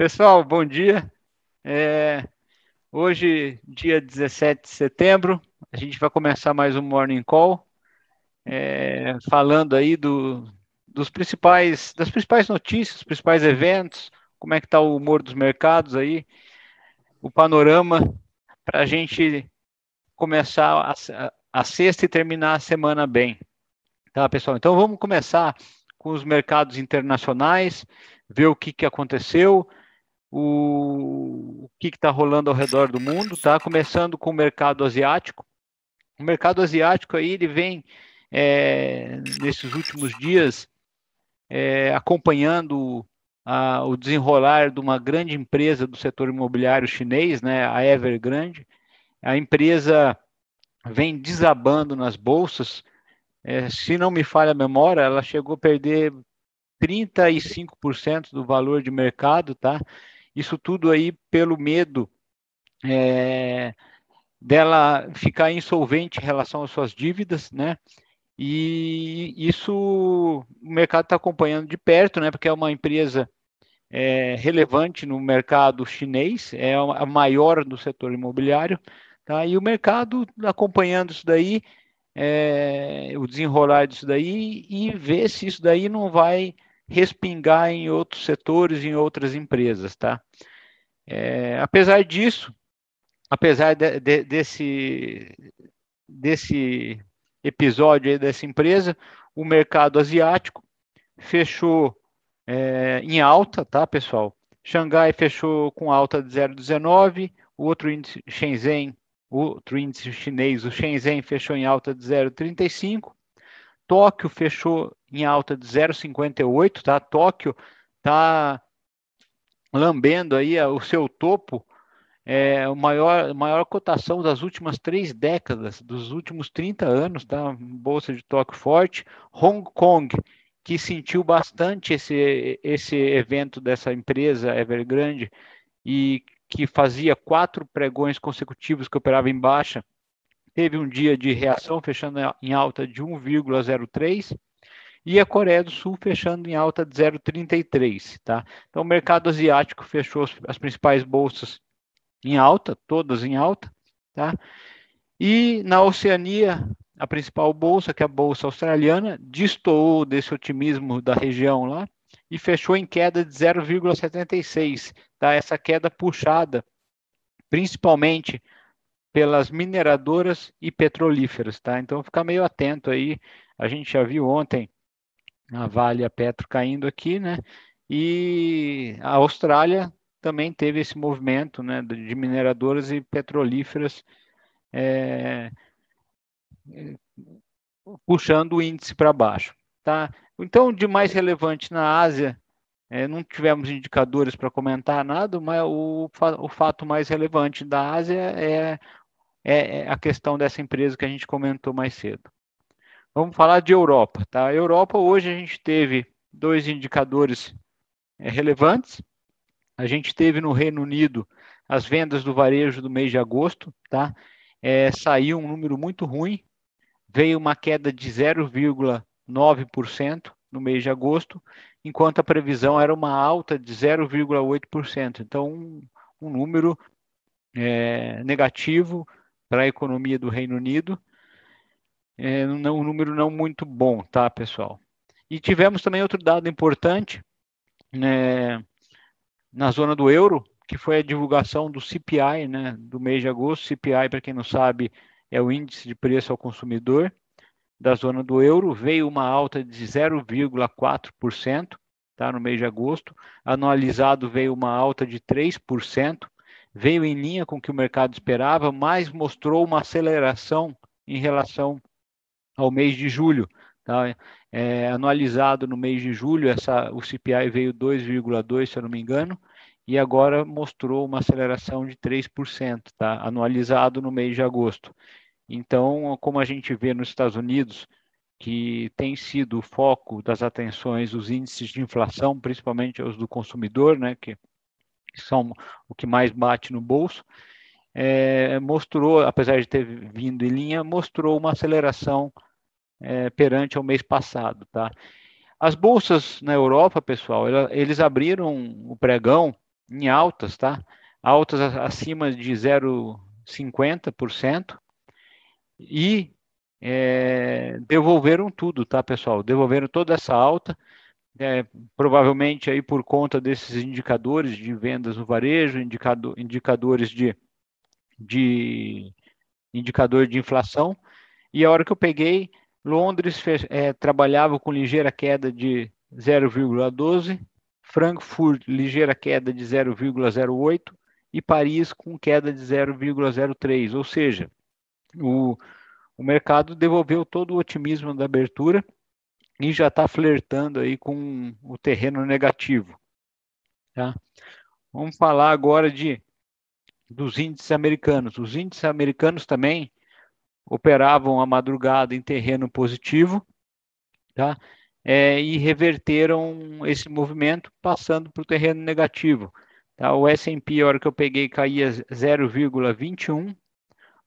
Pessoal, bom dia. É, hoje, dia 17 de setembro, a gente vai começar mais um Morning Call, é, falando aí do, dos principais, das principais notícias, principais eventos, como é que está o humor dos mercados aí, o panorama para a gente começar a, a sexta e terminar a semana bem. Tá, pessoal? Então vamos começar com os mercados internacionais, ver o que, que aconteceu, o, o que está rolando ao redor do mundo, tá? Começando com o mercado asiático. O mercado asiático aí ele vem é, nesses últimos dias é, acompanhando a, o desenrolar de uma grande empresa do setor imobiliário chinês, né, a Evergrande. A empresa vem desabando nas bolsas. É, se não me falha a memória, ela chegou a perder 35% do valor de mercado, tá? Isso tudo aí pelo medo é, dela ficar insolvente em relação às suas dívidas, né? E isso o mercado está acompanhando de perto, né? Porque é uma empresa é, relevante no mercado chinês, é a maior do setor imobiliário, tá? E o mercado acompanhando isso daí, é, o desenrolar disso daí e ver se isso daí não vai respingar em outros setores, em outras empresas, tá? É, apesar disso, apesar de, de, desse, desse episódio aí dessa empresa, o mercado asiático fechou é, em alta, tá, pessoal? Xangai fechou com alta de 0,19, o outro índice Shenzhen, outro índice chinês, o Shenzhen fechou em alta de 0,35, Tóquio fechou em alta de 0,58, tá? Tóquio tá lambendo aí o seu topo, é a maior, maior cotação das últimas três décadas, dos últimos 30 anos, tá? Bolsa de Tóquio forte. Hong Kong, que sentiu bastante esse, esse evento dessa empresa Evergrande e que fazia quatro pregões consecutivos que operava em baixa, teve um dia de reação fechando em alta de 1,03 e a Coreia do Sul fechando em alta de 0,33, tá? Então o mercado asiático fechou as principais bolsas em alta, todas em alta, tá? E na Oceania, a principal bolsa, que é a bolsa australiana, destoou desse otimismo da região lá e fechou em queda de 0,76, tá? Essa queda puxada principalmente pelas mineradoras e petrolíferas, tá? Então ficar meio atento aí. A gente já viu ontem a Vale a Petro caindo aqui, né? E a Austrália também teve esse movimento, né, de mineradoras e petrolíferas é, puxando o índice para baixo, tá? Então, de mais relevante na Ásia, é, não tivemos indicadores para comentar nada, mas o, o fato mais relevante da Ásia é é, é a questão dessa empresa que a gente comentou mais cedo. Vamos falar de Europa, tá? A Europa hoje a gente teve dois indicadores é, relevantes. A gente teve no Reino Unido as vendas do varejo do mês de agosto, tá? É, saiu um número muito ruim, veio uma queda de 0,9% no mês de agosto, enquanto a previsão era uma alta de 0,8%. Então, um, um número é, negativo para a economia do Reino Unido. É um número não muito bom, tá, pessoal? E tivemos também outro dado importante né, na zona do euro, que foi a divulgação do CPI, né, do mês de agosto. CPI, para quem não sabe, é o índice de preço ao consumidor da zona do euro. Veio uma alta de 0,4%, tá, no mês de agosto. Anualizado veio uma alta de 3% veio em linha com o que o mercado esperava, mas mostrou uma aceleração em relação ao mês de julho. Tá? É, anualizado no mês de julho, essa, o CPI veio 2,2%, se eu não me engano, e agora mostrou uma aceleração de 3%, tá? anualizado no mês de agosto. Então, como a gente vê nos Estados Unidos, que tem sido o foco das atenções os índices de inflação, principalmente os do consumidor, né, que são o que mais bate no bolso, é, mostrou, apesar de ter vindo em linha, mostrou uma aceleração é, perante ao mês passado, tá? As bolsas na Europa, pessoal, eles abriram o pregão em altas, tá? Altas acima de 0,50% e é, devolveram tudo, tá, pessoal? Devolveram toda essa alta, é, provavelmente aí por conta desses indicadores de vendas no varejo, indicador, indicadores de, de indicador de inflação. E a hora que eu peguei, Londres é, trabalhava com ligeira queda de 0,12, Frankfurt ligeira queda de 0,08 e Paris com queda de 0,03, ou seja, o, o mercado devolveu todo o otimismo da abertura e já está flertando aí com o terreno negativo. Tá? Vamos falar agora de dos índices americanos. Os índices americanos também operavam a madrugada em terreno positivo, tá? É, e reverteram esse movimento passando para o terreno negativo. Tá? O S&P, a hora que eu peguei, caía 0,21,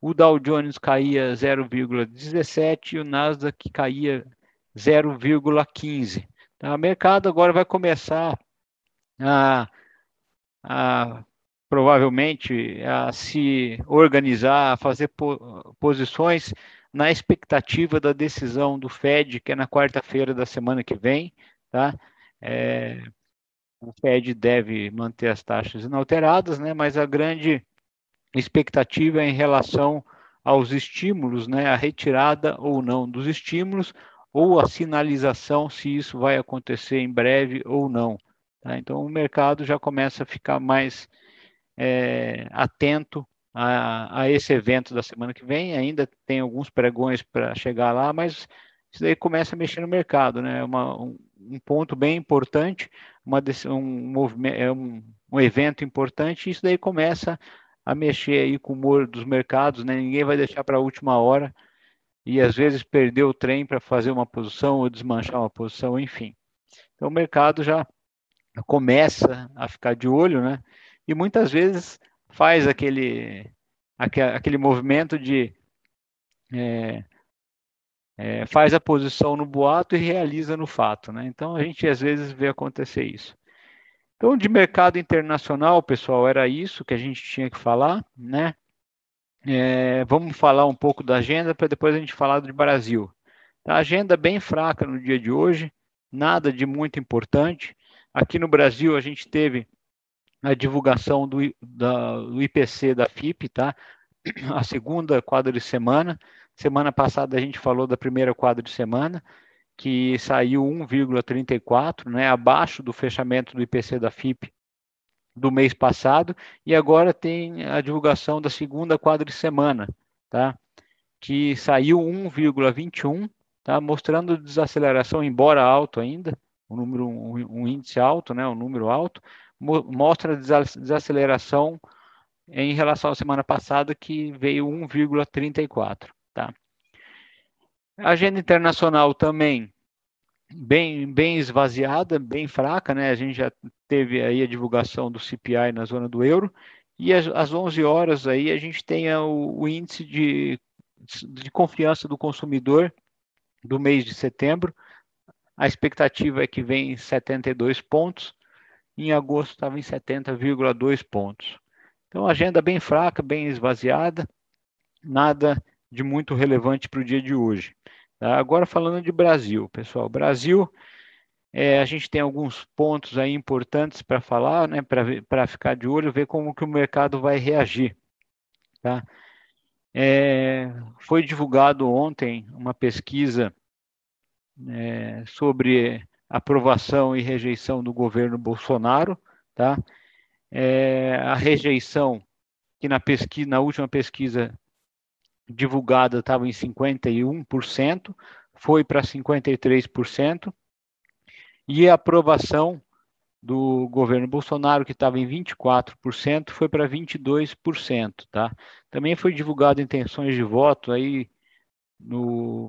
o Dow Jones caía 0,17 e o Nasdaq caía 0,15. Tá? O mercado agora vai começar a, a provavelmente a se organizar, a fazer po posições na expectativa da decisão do Fed, que é na quarta-feira da semana que vem, tá? É, o Fed deve manter as taxas inalteradas, né? Mas a grande expectativa é em relação aos estímulos, né? A retirada ou não dos estímulos ou a sinalização se isso vai acontecer em breve ou não. Tá? Então o mercado já começa a ficar mais é, atento a, a, esse evento da semana que vem. Ainda tem alguns pregões para chegar lá, mas isso daí começa a mexer no mercado, né? Uma, um, um, ponto bem importante, uma, um, é um, um evento importante, e isso daí começa a mexer aí com o humor dos mercados, né? Ninguém vai deixar para a última hora e às vezes perder o trem para fazer uma posição ou desmanchar uma posição, enfim. Então o mercado já começa a ficar de olho, né? E muitas vezes faz aquele, aquele movimento de é, é, faz a posição no boato e realiza no fato, né? Então a gente às vezes vê acontecer isso. Então de mercado internacional, pessoal, era isso que a gente tinha que falar, né? É, vamos falar um pouco da agenda para depois a gente falar do Brasil. A agenda bem fraca no dia de hoje, nada de muito importante. Aqui no Brasil a gente teve a divulgação do, da, do IPC da FIP, tá? A segunda quadra de semana. Semana passada a gente falou da primeira quadra de semana, que saiu 1,34, né? Abaixo do fechamento do IPC da FIP do mês passado. E agora tem a divulgação da segunda quadra de semana, tá? Que saiu 1,21, tá? Mostrando desaceleração, embora alto ainda, um número, um, um índice alto, né? Um número alto mostra desaceleração em relação à semana passada, que veio 1,34. Tá? A agenda internacional também bem, bem esvaziada, bem fraca, né? A gente já teve aí a divulgação do CPI na zona do euro, e às, às 11 horas aí a gente tem o, o índice de, de confiança do consumidor do mês de setembro. A expectativa é que vem 72 pontos, em agosto estava em 70,2 pontos. Então, agenda bem fraca, bem esvaziada, nada de muito relevante para o dia de hoje. Tá? Agora, falando de Brasil, pessoal, Brasil, é, a gente tem alguns pontos aí importantes para falar, né, para ficar de olho, ver como que o mercado vai reagir. Tá? É, foi divulgado ontem uma pesquisa é, sobre aprovação e rejeição do governo Bolsonaro, tá? É, a rejeição que na pesquisa, na última pesquisa divulgada estava em 51%, foi para 53%, e a aprovação do governo Bolsonaro, que estava em 24%, foi para 22%, tá? Também foi divulgado intenções de voto aí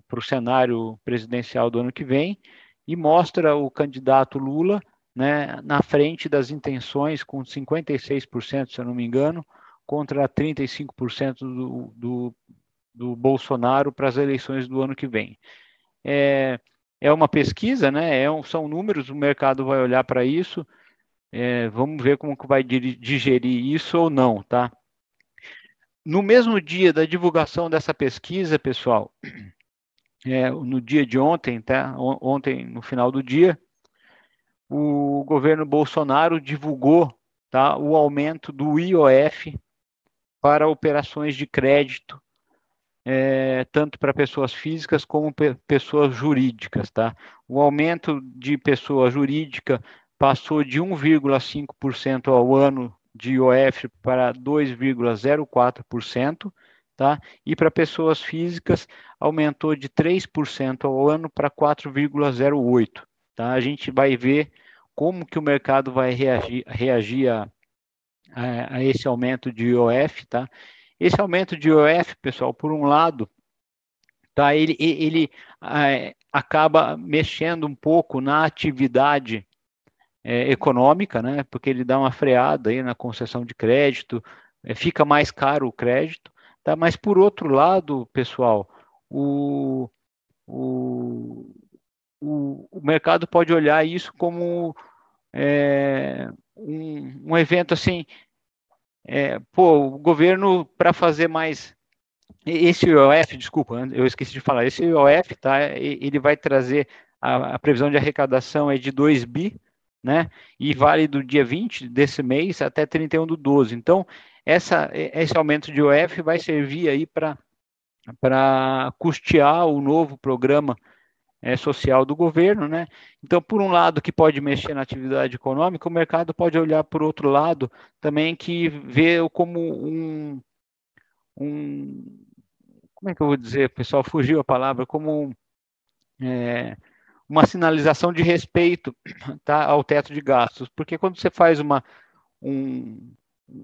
para o cenário presidencial do ano que vem, e mostra o candidato Lula né, na frente das intenções, com 56%, se eu não me engano, contra 35% do, do, do Bolsonaro para as eleições do ano que vem. É, é uma pesquisa, né, é um, são números, o mercado vai olhar para isso. É, vamos ver como que vai digerir isso ou não, tá? No mesmo dia da divulgação dessa pesquisa, pessoal, é, no dia de ontem, tá? Ontem, no final do dia, o governo Bolsonaro divulgou tá, o aumento do IOF para operações de crédito, é, tanto para pessoas físicas como pe pessoas jurídicas. Tá? O aumento de pessoa jurídica passou de 1,5% ao ano de IOF para 2,04%, tá? E para pessoas físicas aumentou de 3% ao ano para 4,08%, tá? A gente vai ver como que o mercado vai reagir, reagir a, a, a esse aumento de IOF, tá? Esse aumento de IOF, pessoal, por um lado, tá? Ele, ele é, acaba mexendo um pouco na atividade é, econômica, né? Porque ele dá uma freada aí na concessão de crédito, é, fica mais caro o crédito, tá? Mas por outro lado, pessoal, o, o, o, o mercado pode olhar isso como é, um, um, evento assim, é, pô, o governo para fazer mais esse IOF, desculpa, eu esqueci de falar, esse IOF, tá, ele vai trazer a, a previsão de arrecadação é de 2 bi, né, e vale do dia 20 desse mês até 31 do 12. Então, essa, esse aumento de IOF vai servir aí para custear o novo programa é, social do governo, né? Então, por um lado, que pode mexer na atividade econômica, o mercado pode olhar por outro lado também que vê como um, um como é que eu vou dizer, pessoal, fugiu a palavra, como é, uma sinalização de respeito tá, ao teto de gastos, porque quando você faz uma, um,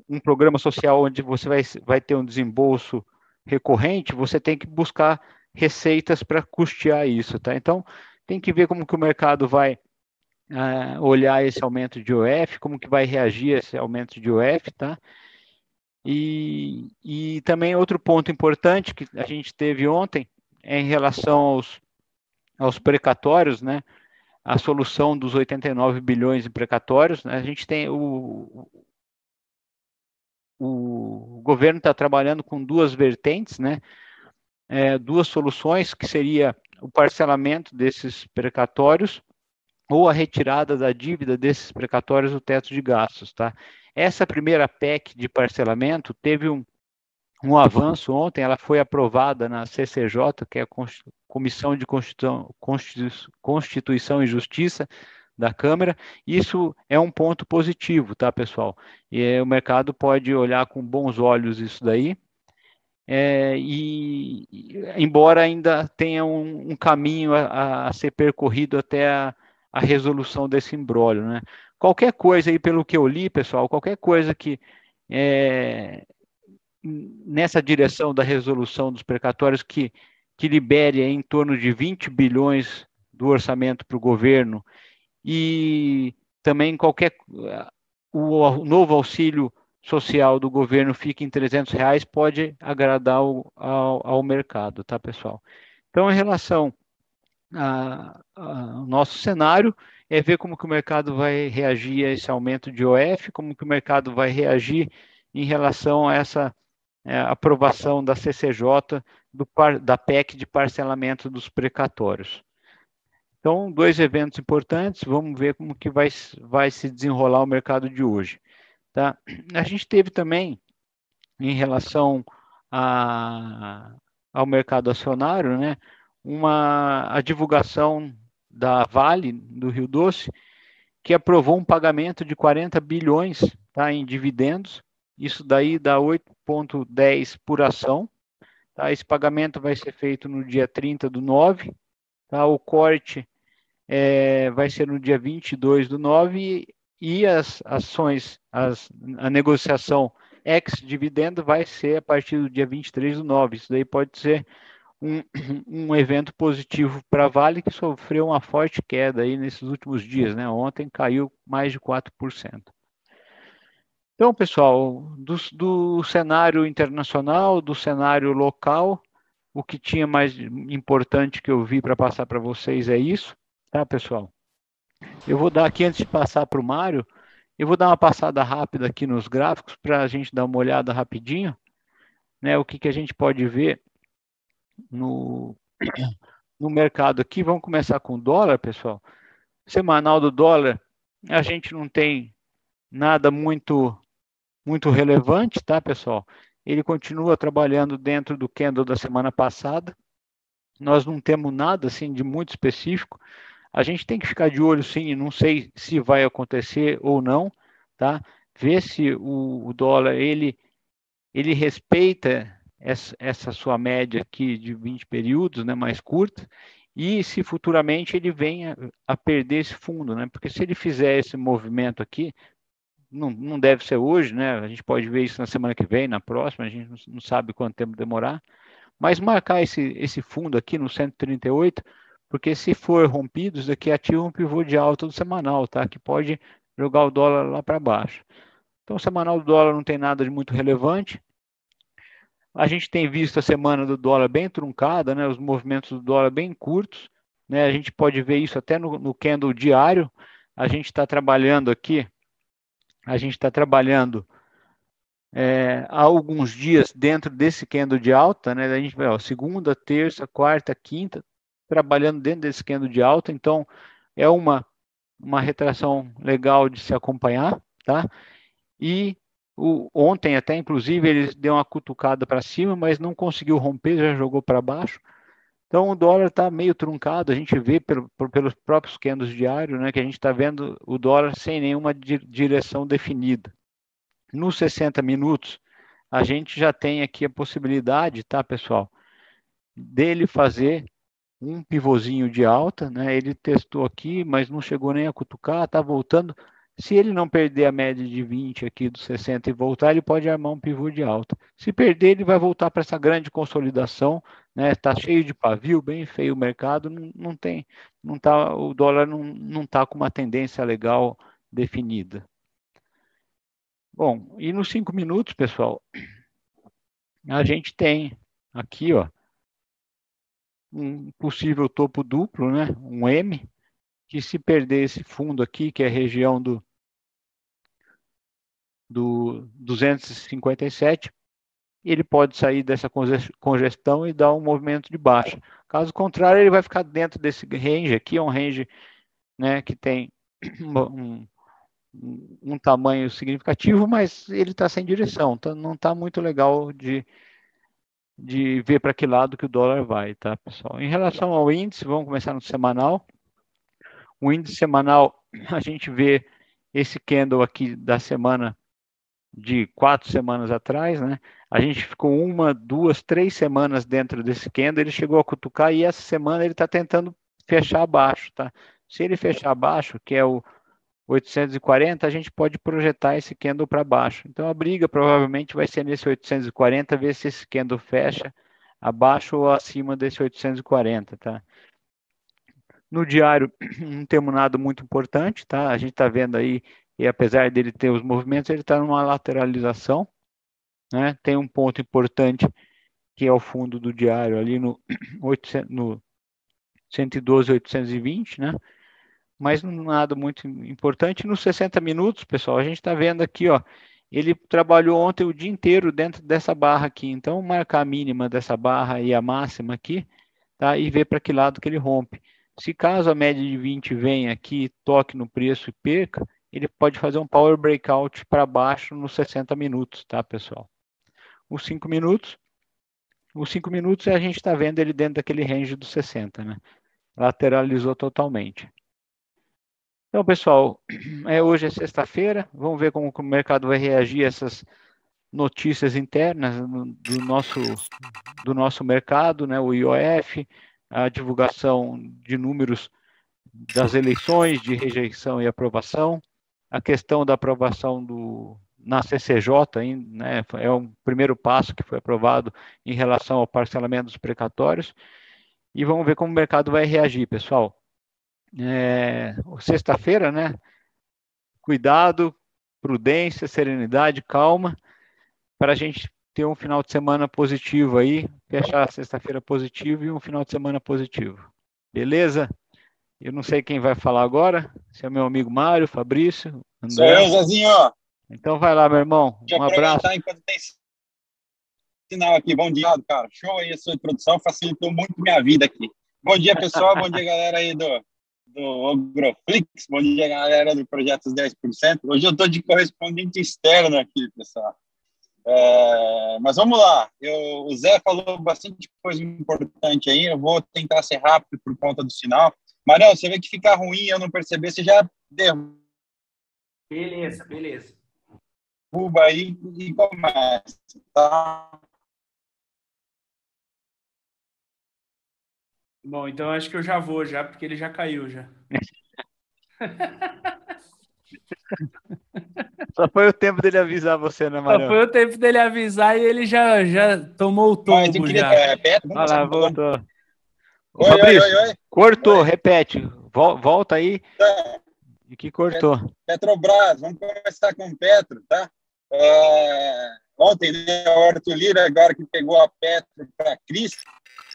um programa social onde você vai, vai ter um desembolso recorrente, você tem que buscar receitas para custear isso, tá? Então, tem que ver como que o mercado vai uh, olhar esse aumento de OF, como que vai reagir esse aumento de OF, tá? E, e também outro ponto importante que a gente teve ontem é em relação aos, aos precatórios, né? A solução dos 89 bilhões em precatórios, né? a gente tem o, o governo está trabalhando com duas vertentes, né? é, duas soluções, que seria o parcelamento desses precatórios ou a retirada da dívida desses precatórios do teto de gastos. Tá? Essa primeira PEC de parcelamento teve um, um avanço ontem, ela foi aprovada na CCJ, que é a Comissão de Constituição, Constituição e Justiça da Câmara. Isso é um ponto positivo, tá, pessoal? E é, o mercado pode olhar com bons olhos isso daí, é, e embora ainda tenha um, um caminho a, a, ser percorrido até a, a resolução desse embrólio, né? Qualquer coisa aí, pelo que eu li, pessoal, qualquer coisa que é, nessa direção da resolução dos precatórios que, que libere em torno de 20 bilhões do orçamento para o governo e também qualquer o, novo auxílio social do governo fica em 300 reais pode agradar ao, ao, ao mercado, tá, pessoal? Então, em relação ao nosso cenário, é ver como que o mercado vai reagir a esse aumento de OF, como que o mercado vai reagir em relação a essa é, aprovação da CCJ do, da PEC de parcelamento dos precatórios. Então, dois eventos importantes, vamos ver como que vai, vai se desenrolar o mercado de hoje. Tá? A gente teve também, em relação a, ao mercado acionário, né, uma, a divulgação da Vale, do Rio Doce, que aprovou um pagamento de 40 bilhões tá, em dividendos, isso daí dá 8,10 por ação. Tá? Esse pagamento vai ser feito no dia 30 do 9, tá? o corte é, vai ser no dia 22 do 9 e as ações, as, a negociação ex-dividendo vai ser a partir do dia 23 do 9. Isso daí pode ser um, um evento positivo para a Vale, que sofreu uma forte queda aí nesses últimos dias. Né? Ontem caiu mais de 4%. Então, pessoal, do, do cenário internacional, do cenário local, o que tinha mais importante que eu vi para passar para vocês é isso, tá, pessoal? Eu vou dar aqui, antes de passar para o Mário, Eu vou dar uma passada rápida aqui nos gráficos para a gente dar uma olhada rapidinho, né? O que, que a gente pode ver no, no mercado aqui. Vamos começar com o dólar, pessoal. Semanal do dólar, a gente não tem nada muito muito relevante, tá, pessoal? Ele continua trabalhando dentro do candle da semana passada. Nós não temos nada assim de muito específico. A gente tem que ficar de olho sim, não sei se vai acontecer ou não, tá? Ver se o, o dólar ele ele respeita essa, essa, sua média aqui de 20 períodos, né, mais curta, e se futuramente ele venha a perder esse fundo, né? Porque se ele fizer esse movimento aqui, não, não deve ser hoje, né? A gente pode ver isso na semana que vem, na próxima, a gente não sabe quanto tempo demorar. Mas marcar esse, esse fundo aqui no 138, porque se for rompido, isso daqui ativa um pivô de alta do semanal, tá? Que pode jogar o dólar lá para baixo. Então, o semanal do dólar não tem nada de muito relevante. A gente tem visto a semana do dólar bem truncada, né? Os movimentos do dólar bem curtos, né? A gente pode ver isso até no, no candle diário. A gente está trabalhando aqui a gente está trabalhando é, há alguns dias dentro desse candle de alta, né? A gente vai, segunda, terça, quarta, quinta, trabalhando dentro desse candle de alta, então é uma, uma retração legal de se acompanhar, tá? E o, ontem até, inclusive, ele deu uma cutucada para cima, mas não conseguiu romper, já jogou para baixo. Então o dólar está meio truncado, a gente vê pelo, pelos próprios candles diários, né, que a gente está vendo o dólar sem nenhuma di direção definida. Nos 60 minutos, a gente já tem aqui a possibilidade, tá, pessoal, dele fazer um pivôzinho de alta, né? Ele testou aqui, mas não chegou nem a cutucar, está voltando. Se ele não perder a média de 20 aqui dos 60 e voltar, ele pode armar um pivô de alta. Se perder, ele vai voltar para essa grande consolidação, né? Tá cheio de pavio, bem feio o mercado, não, não tem, não tá, o dólar não não tá com uma tendência legal definida. Bom, e nos cinco minutos, pessoal, a gente tem aqui, ó, um possível topo duplo, né? Um M, que se perder esse fundo aqui, que é a região do do 257, ele pode sair dessa congestão e dar um movimento de baixa. Caso contrário, ele vai ficar dentro desse range aqui, é um range né, que tem um, um tamanho significativo, mas ele está sem direção, então não está muito legal de, de ver para que lado que o dólar vai, tá, pessoal? Em relação ao índice, vamos começar no semanal. O índice semanal, a gente vê esse candle aqui da semana de quatro semanas atrás, né? A gente ficou uma, duas, três semanas dentro desse candle, ele chegou a cutucar e essa semana ele está tentando fechar abaixo, tá? Se ele fechar abaixo, que é o 840, a gente pode projetar esse candle para baixo. Então a briga provavelmente vai ser nesse 840, ver se esse candle fecha abaixo ou acima desse 840, tá? No diário não temos nada muito importante, tá? A gente está vendo aí e apesar dele ter os movimentos, ele está numa lateralização. Né? Tem um ponto importante que é o fundo do diário ali no, 800, no 112, 820, né? Mas nada muito importante. Nos 60 minutos, pessoal, a gente está vendo aqui, ó, ele trabalhou ontem o dia inteiro dentro dessa barra aqui. Então, marcar a mínima dessa barra e a máxima aqui, tá? E ver para que lado que ele rompe. Se caso a média de 20 venha aqui, toque no preço e perca, ele pode fazer um power breakout para baixo nos 60 minutos, tá, pessoal? Os 5 minutos, os 5 minutos a gente está vendo ele dentro daquele range dos 60, né? Lateralizou totalmente. Então, pessoal, é, hoje é sexta-feira, vamos ver como o mercado vai reagir a essas notícias internas do nosso, do nosso mercado, né? o IOF, a divulgação de números das eleições, de rejeição e aprovação, a questão da aprovação do, na CCJ, né, é um primeiro passo que foi aprovado em relação ao parcelamento dos precatórios, e vamos ver como o mercado vai reagir, pessoal. É, Sexta-feira, né? Cuidado, prudência, serenidade, calma, para a gente ter um final de semana positivo aí, fechar a sexta-feira positivo e um final de semana positivo. Beleza? Eu não sei quem vai falar agora, se é meu amigo Mário, Fabrício, André. Sou eu, Zezinho. Então vai lá, meu irmão. Deixa um abraço. Enquanto tem sinal aqui. Bom dia, cara. Show aí a sua introdução, facilitou muito minha vida aqui. Bom dia, pessoal. Bom dia, galera aí do, do Ogroflix. Bom dia, galera do Projetos 10%. Hoje eu estou de correspondente externo aqui, pessoal. É, mas vamos lá. Eu, o Zé falou bastante coisa importante aí. Eu vou tentar ser rápido por conta do sinal. Marão, você vê que fica ruim e eu não perceber, você já derruba. Beleza, beleza. Derruba aí e começa, tá? Bom, então acho que eu já vou já, porque ele já caiu já. Só foi o tempo dele avisar você, né, Marão? Só foi o tempo dele avisar e ele já, já tomou o tombo já. É, Olha lá, voltou. Oi, Fabrício, oi, oi, cortou, repete. Volta aí. Tá. E que cortou? Petrobras, vamos começar com o Petro, tá? É, ontem, né, o Arthur Lira, agora que pegou a Petro para a crise,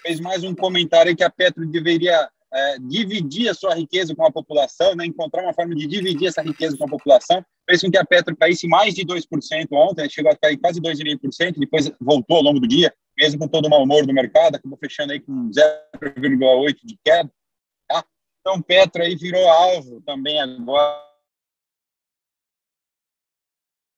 fez mais um comentário que a Petro deveria é, dividir a sua riqueza com a população, né, encontrar uma forma de dividir essa riqueza com a população. Fez com que a Petro caísse mais de 2% ontem, chegou a cair quase 2,5%, depois voltou ao longo do dia, mesmo com todo o mau humor do mercado, acabou fechando aí com 0,8% de queda. Então, Petro aí virou alvo também agora.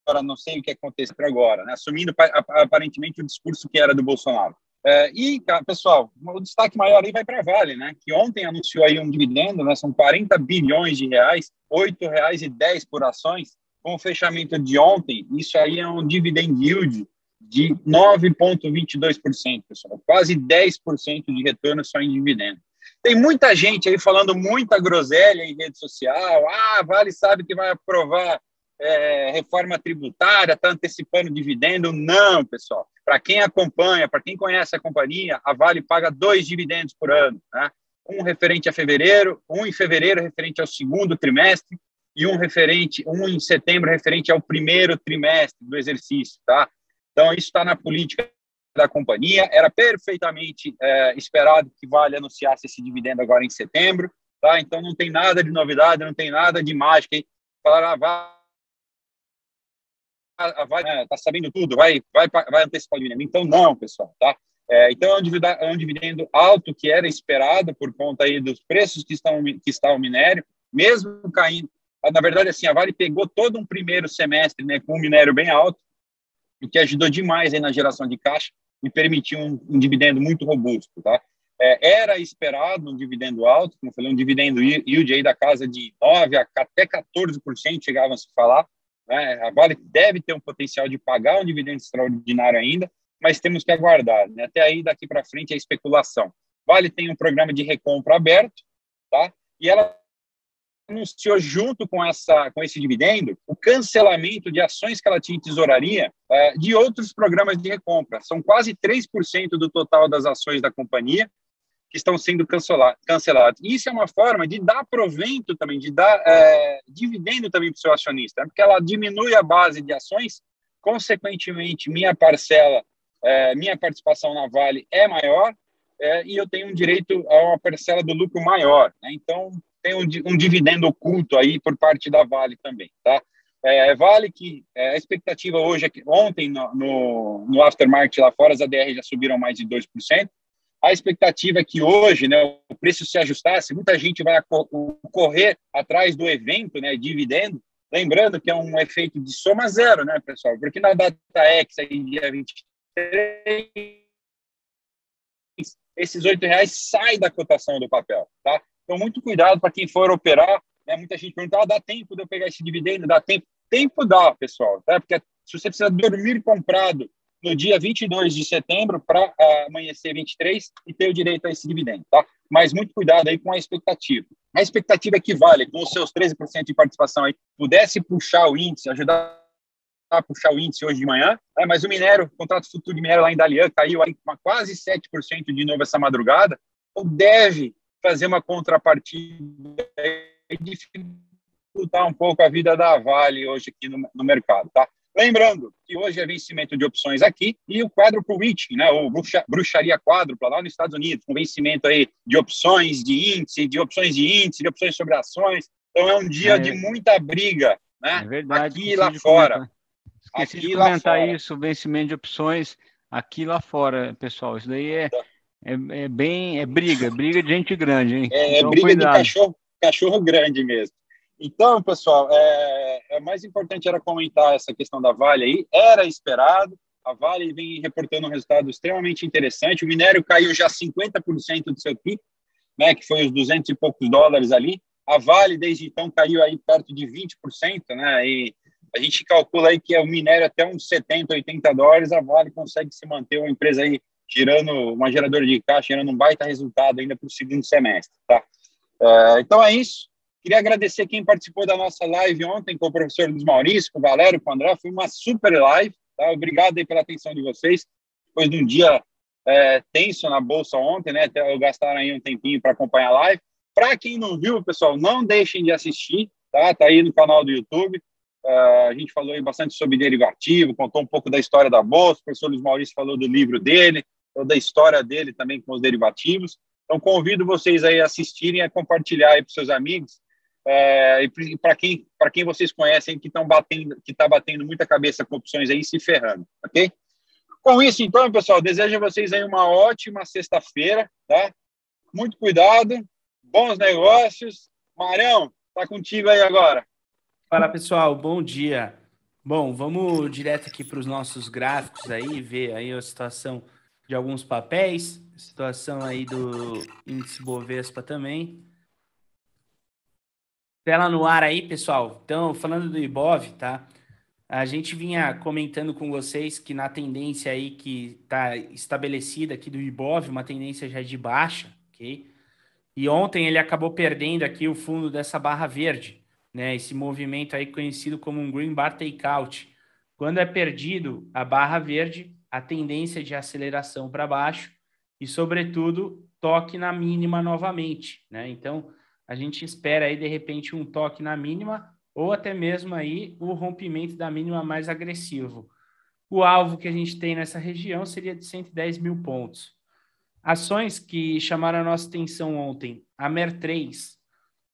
Agora, não sei o que aconteceu agora, né? assumindo aparentemente o discurso que era do Bolsonaro. É, e, pessoal, o destaque maior aí vai para a Vale, né? que ontem anunciou aí um dividendo, né? são 40 bilhões de reais, R$ 8,10 por ações. Com o fechamento de ontem, isso aí é um dividend yield de 9,22%, pessoal. Quase 10% de retorno só em dividendo. Tem muita gente aí falando muita groselha em rede social. Ah, Vale sabe que vai aprovar é, reforma tributária, está antecipando dividendo. Não, pessoal. Para quem acompanha, para quem conhece a companhia, a Vale paga dois dividendos por ano. Né? Um referente a fevereiro, um em fevereiro referente ao segundo trimestre e um referente, um em setembro referente ao primeiro trimestre do exercício, tá? Então isso está na política da companhia. Era perfeitamente é, esperado que Vale anunciasse esse dividendo agora em setembro. Tá? Então não tem nada de novidade, não tem nada de mágica. Falaram, ah, vai, vai né, tá sabendo tudo, vai, vai, vai antecipar o dividendo. Então não, pessoal, tá? É, então é um, dividendo, é um dividendo alto que era esperado por conta aí dos preços que estão que está o minério, mesmo caindo. Na verdade, assim, a Vale pegou todo um primeiro semestre, né, com o minério bem alto, o que ajudou demais aí na geração de caixa e permitiu um, um dividendo muito robusto, tá? É, era esperado um dividendo alto, como eu falei, um dividendo yield aí da casa de 9% a, até 14%, chegavam a se falar. Né? A Vale deve ter um potencial de pagar um dividendo extraordinário ainda, mas temos que aguardar. Né? Até aí, daqui para frente, é especulação. Vale tem um programa de recompra aberto, tá? e ela anunciou junto com essa com esse dividendo o cancelamento de ações que ela tinha em tesouraria é, de outros programas de recompra. São quase 3% do total das ações da companhia que estão sendo canceladas. Isso é uma forma de dar provento também, de dar é, dividendo também para o seu acionista, né? porque ela diminui a base de ações, consequentemente, minha parcela, é, minha participação na Vale é maior, é, e eu tenho um direito a uma parcela do lucro maior. Né? Então, tem um, um, dividendo oculto aí por parte da Vale também, tá? É, vale que é, a expectativa hoje é que ontem no, no, no aftermarket lá fora as ADR já subiram mais de 2%. A expectativa é que hoje né, o preço se ajustasse, muita gente vai correr atrás do evento, né, dividendo, lembrando que é um efeito de soma zero, né, pessoal? Porque na data X, aí, dia 23, esses R$ reais saem da cotação do papel, tá? Então, muito cuidado para quem for operar. Né? Muita gente pergunta, ah, dá tempo de eu pegar esse dividendo? Dá tempo? Tempo dá, pessoal. Tá? Porque se você precisa dormir comprado no dia 22 de setembro para uh, amanhecer 23 e ter o direito a esse dividendo, tá? Mas muito cuidado aí com a expectativa. A expectativa é que Vale, com os seus 13% de participação aí, pudesse puxar o índice, ajudar a puxar o índice hoje de manhã, né? mas o minério, o contrato futuro de minério lá em Dalian caiu aí com quase 7% de novo essa madrugada, então deve fazer uma contrapartida e dificultar um pouco a vida da Vale hoje aqui no, no mercado, tá? Lembrando que hoje é vencimento de opções aqui e o quádruplo witching, né, ou bruxa, bruxaria quádrupla lá nos Estados Unidos, com vencimento aí de opções de índice, de opções de índice, de opções sobre ações. Então é um dia é, de muita briga, né? É verdade. Aqui e lá fora. Comentar. Esqueci aqui de comentar isso, vencimento de opções aqui e lá fora, pessoal. Isso daí é, é, é bem, é briga, briga de gente grande, hein? É, então, briga cuidado. de cachorro, cachorro grande mesmo. Então, pessoal, é, é, mais importante era comentar essa questão da Vale aí. Era esperado, a Vale vem reportando um resultado extremamente interessante. O minério caiu já 50% do seu pico, né, que foi os 200 e poucos dólares ali. A Vale, desde então, caiu aí perto de 20%, né, e a gente calcula aí que é o minério até uns 70, 80 dólares, a Vale consegue se manter uma empresa aí tirando uma geradora de caixa, gerando um baita resultado ainda para o segundo semestre, tá? É, então é isso. Queria agradecer quem participou da nossa live ontem com o professor Luiz Maurício, com o Valério, com o André. Foi uma super live. Tá? Obrigado aí pela atenção de vocês. Depois de um dia é, tenso na bolsa ontem, né? Gastaram aí um tempinho para acompanhar a live. Para quem não viu, pessoal, não deixem de assistir, tá? Tá aí no canal do YouTube. Uh, a gente falou aí bastante sobre derivativo, contou um pouco da história da bolsa. O professor Luiz Maurício falou do livro dele, da história dele também com os derivativos. Então, convido vocês aí a assistirem a compartilhar aí para seus amigos é, e para quem, para quem vocês conhecem que estão batendo, que está batendo muita cabeça com opções aí, se ferrando, ok? Com isso, então, pessoal, desejo a vocês aí uma ótima sexta-feira, tá? Muito cuidado, bons negócios. Marão, tá contigo aí agora. Fala, pessoal, bom dia. Bom, vamos direto aqui para os nossos gráficos aí, ver aí a situação de alguns papéis, situação aí do índice Bovespa também. Tela no ar aí, pessoal. Então, falando do Ibov, tá? A gente vinha comentando com vocês que na tendência aí que está estabelecida aqui do Ibov, uma tendência já de baixa, ok? E ontem ele acabou perdendo aqui o fundo dessa barra verde, né? Esse movimento aí conhecido como um green bar takeout. Quando é perdido a barra verde, a tendência de aceleração para baixo e, sobretudo, toque na mínima novamente, né? Então, a gente espera aí de repente um toque na mínima ou até mesmo aí o rompimento da mínima mais agressivo. O alvo que a gente tem nessa região seria de 110 mil pontos. Ações que chamaram a nossa atenção ontem, a MER3.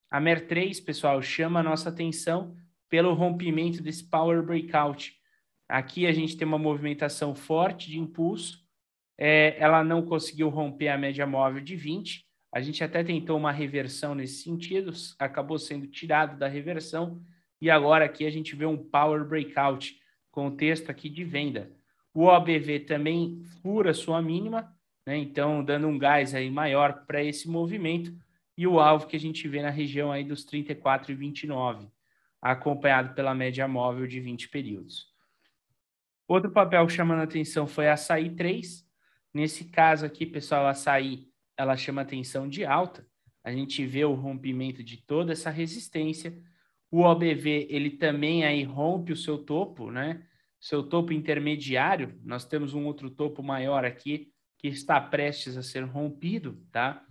A MER3, pessoal, chama a nossa atenção pelo rompimento desse Power Breakout. Aqui a gente tem uma movimentação forte de impulso, é, ela não conseguiu romper a média móvel de 20, a gente até tentou uma reversão nesse sentido, acabou sendo tirado da reversão e agora aqui a gente vê um power breakout com o texto aqui de venda. O OBV também fura sua mínima, né? então dando um gás aí maior para esse movimento e o alvo que a gente vê na região aí dos 34 e 29, acompanhado pela média móvel de 20 períodos. Outro papel chamando atenção foi a açaí 3. Nesse caso aqui, pessoal, açaí ela chama atenção de alta. A gente vê o rompimento de toda essa resistência. O OBV, ele também aí rompe o seu topo, né? Seu topo intermediário. Nós temos um outro topo maior aqui que está prestes a ser rompido, tá?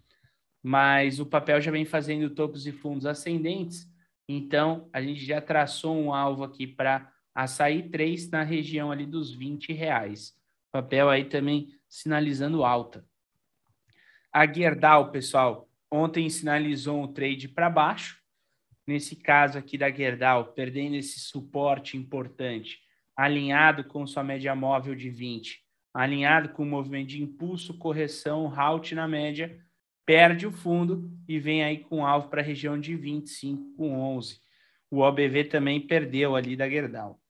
Mas o papel já vem fazendo topos e fundos ascendentes. Então, a gente já traçou um alvo aqui para açaí 3 na região ali dos 20 reais. Papel aí também sinalizando alta. A Gerdau, pessoal, ontem sinalizou um trade para baixo. Nesse caso aqui da Gerdau, perdendo esse suporte importante, alinhado com sua média móvel de 20, alinhado com o movimento de impulso, correção, halt na média, perde o fundo e vem aí com alvo para a região de 25 com 11. O OBV também perdeu ali da Gerdau.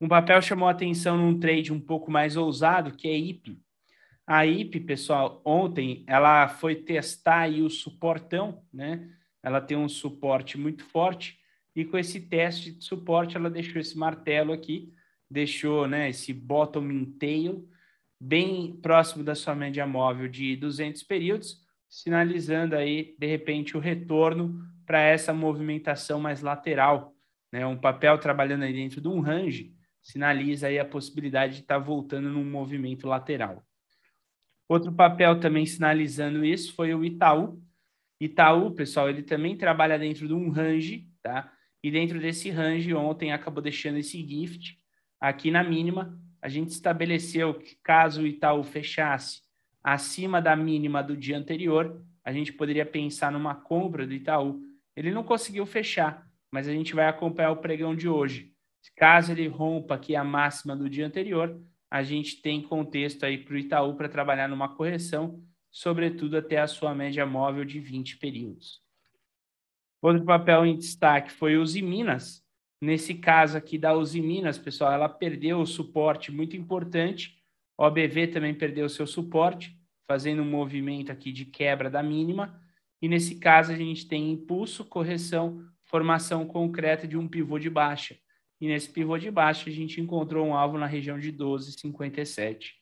Um papel chamou atenção num trade um pouco mais ousado, que é IP. A IP, pessoal, ontem ela foi testar aí o suportão, né? Ela tem um suporte muito forte e com esse teste de suporte ela deixou esse martelo aqui, deixou, né, esse bottom tail bem próximo da sua média móvel de 200 períodos, sinalizando aí de repente o retorno para essa movimentação mais lateral, né? Um papel trabalhando aí dentro de um range sinaliza aí a possibilidade de estar tá voltando num movimento lateral. Outro papel também sinalizando isso foi o Itaú. Itaú, pessoal, ele também trabalha dentro de um range, tá? E dentro desse range, ontem acabou deixando esse gift, aqui na mínima, a gente estabeleceu que caso o Itaú fechasse acima da mínima do dia anterior, a gente poderia pensar numa compra do Itaú. Ele não conseguiu fechar, mas a gente vai acompanhar o pregão de hoje. Caso ele rompa aqui a máxima do dia anterior, a gente tem contexto aí para o Itaú para trabalhar numa correção, sobretudo até a sua média móvel de 20 períodos. Outro papel em destaque foi o Minas. Nesse caso aqui da Uzi Minas, pessoal, ela perdeu o suporte muito importante. O OBV também perdeu seu suporte, fazendo um movimento aqui de quebra da mínima. E nesse caso a gente tem impulso, correção, formação concreta de um pivô de baixa. E nesse pivô de baixa a gente encontrou um alvo na região de 12,57.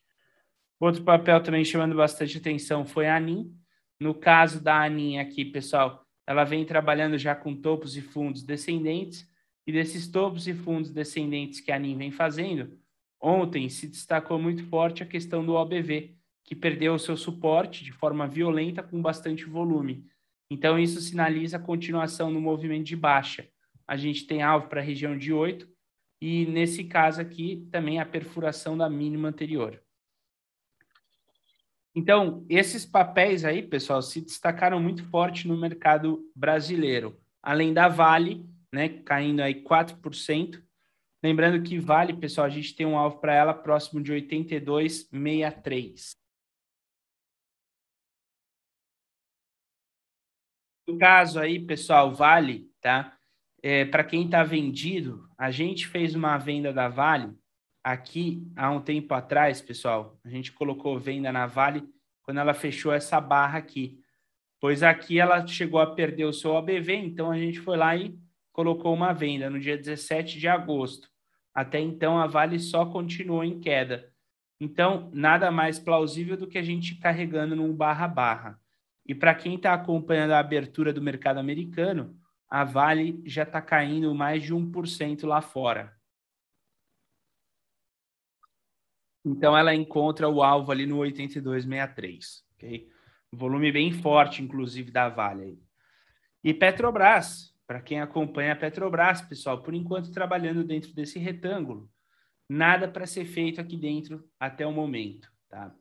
Outro papel também chamando bastante atenção foi a ANIM. No caso da ANIM aqui, pessoal, ela vem trabalhando já com topos e fundos descendentes e desses topos e fundos descendentes que a ANIM vem fazendo, ontem se destacou muito forte a questão do OBV, que perdeu o seu suporte de forma violenta com bastante volume. Então, isso sinaliza a continuação no movimento de baixa. A gente tem alvo para a região de 8, e nesse caso aqui, também a perfuração da mínima anterior. Então, esses papéis aí, pessoal, se destacaram muito forte no mercado brasileiro. Além da Vale, né, caindo aí 4%. Lembrando que Vale, pessoal, a gente tem um alvo para ela próximo de 82,63. No caso aí, pessoal, Vale, tá? É, para quem está vendido, a gente fez uma venda da Vale aqui há um tempo atrás, pessoal. A gente colocou venda na Vale quando ela fechou essa barra aqui. Pois aqui ela chegou a perder o seu ABV, então a gente foi lá e colocou uma venda no dia 17 de agosto. Até então, a Vale só continuou em queda. Então, nada mais plausível do que a gente carregando num barra-barra. E para quem está acompanhando a abertura do mercado americano, a Vale já está caindo mais de 1% lá fora. Então, ela encontra o alvo ali no 82,63. Okay? Volume bem forte, inclusive, da Vale. E Petrobras, para quem acompanha a Petrobras, pessoal, por enquanto trabalhando dentro desse retângulo, nada para ser feito aqui dentro até o momento, tá?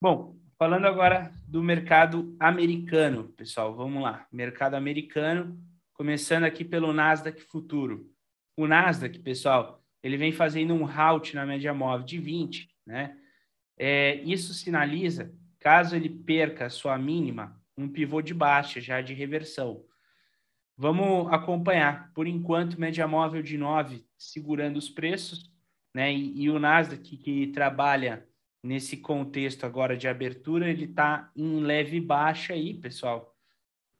Bom, falando agora do mercado americano, pessoal, vamos lá. Mercado americano, começando aqui pelo Nasdaq Futuro. O Nasdaq, pessoal, ele vem fazendo um halt na média móvel de 20, né? É, isso sinaliza, caso ele perca a sua mínima, um pivô de baixa já de reversão. Vamos acompanhar. Por enquanto, média móvel de 9 segurando os preços, né? E, e o Nasdaq, que trabalha nesse contexto agora de abertura, ele está em leve baixa aí, pessoal.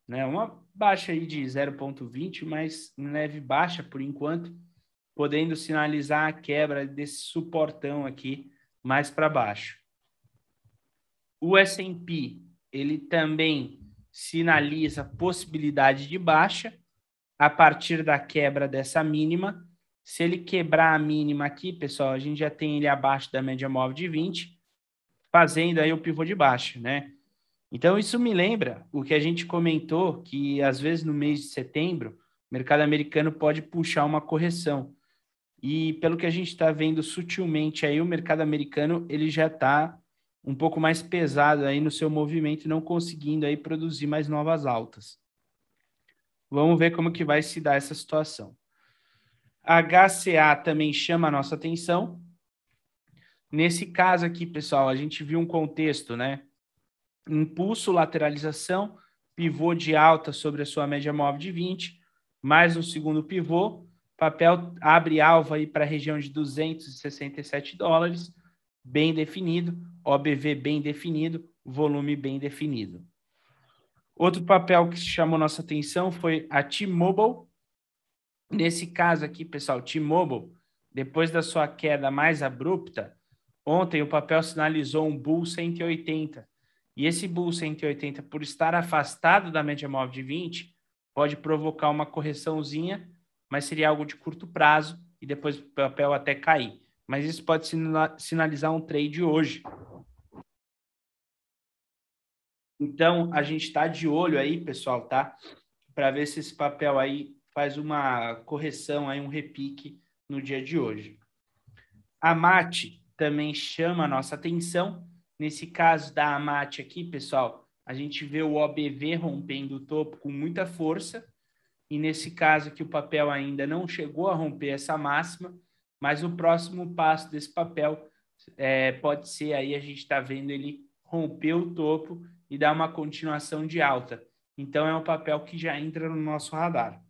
Né? Uma baixa aí de 0,20, mas em leve baixa por enquanto, podendo sinalizar a quebra desse suportão aqui mais para baixo. O S&P, ele também sinaliza possibilidade de baixa a partir da quebra dessa mínima. Se ele quebrar a mínima aqui, pessoal, a gente já tem ele abaixo da média móvel de 20, fazendo aí o pivô de baixa, né? Então, isso me lembra o que a gente comentou, que às vezes no mês de setembro, o mercado americano pode puxar uma correção. E pelo que a gente está vendo sutilmente aí, o mercado americano ele já está um pouco mais pesado aí no seu movimento, não conseguindo aí produzir mais novas altas. Vamos ver como que vai se dar essa situação. HCA também chama a nossa atenção. Nesse caso aqui, pessoal, a gente viu um contexto, né? Impulso, lateralização, pivô de alta sobre a sua média móvel de 20, mais um segundo pivô, papel abre alvo aí para a região de 267 dólares, bem definido, OBV bem definido, volume bem definido. Outro papel que chamou nossa atenção foi a T-Mobile. Nesse caso aqui, pessoal, T-Mobile, depois da sua queda mais abrupta, ontem o papel sinalizou um bull 180. E esse bull 180, por estar afastado da média móvel de 20, pode provocar uma correçãozinha, mas seria algo de curto prazo e depois o papel até cair mas isso pode sinalizar um trade hoje. Então, a gente está de olho aí, pessoal, tá? Para ver se esse papel aí faz uma correção, aí um repique no dia de hoje. A mate também chama a nossa atenção. Nesse caso da Amate aqui, pessoal, a gente vê o OBV rompendo o topo com muita força. E nesse caso aqui, o papel ainda não chegou a romper essa máxima, mas o próximo passo desse papel é, pode ser aí a gente está vendo ele romper o topo e dar uma continuação de alta. Então é um papel que já entra no nosso radar.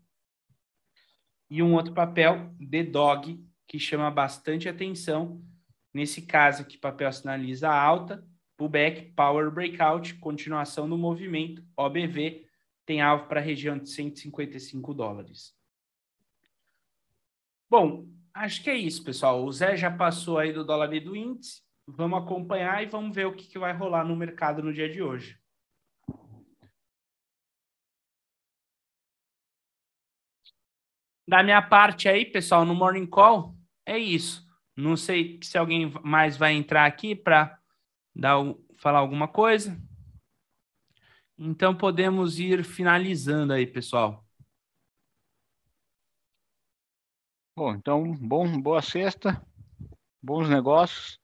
E um outro papel, The Dog, que chama bastante atenção. Nesse caso aqui, papel sinaliza alta, pullback, power breakout, continuação do movimento, OBV, tem alvo para a região de 155 dólares. Bom, acho que é isso, pessoal. O Zé já passou aí do dólar e do índice. Vamos acompanhar e vamos ver o que, que vai rolar no mercado no dia de hoje. Da minha parte aí, pessoal, no Morning Call, é isso. Não sei se alguém mais vai entrar aqui para falar alguma coisa. Então podemos ir finalizando aí, pessoal. Bom, então, bom, boa sexta, bons negócios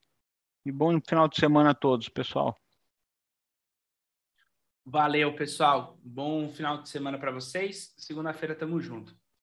e bom final de semana a todos, pessoal. Valeu, pessoal. Bom final de semana para vocês. Segunda-feira tamo junto.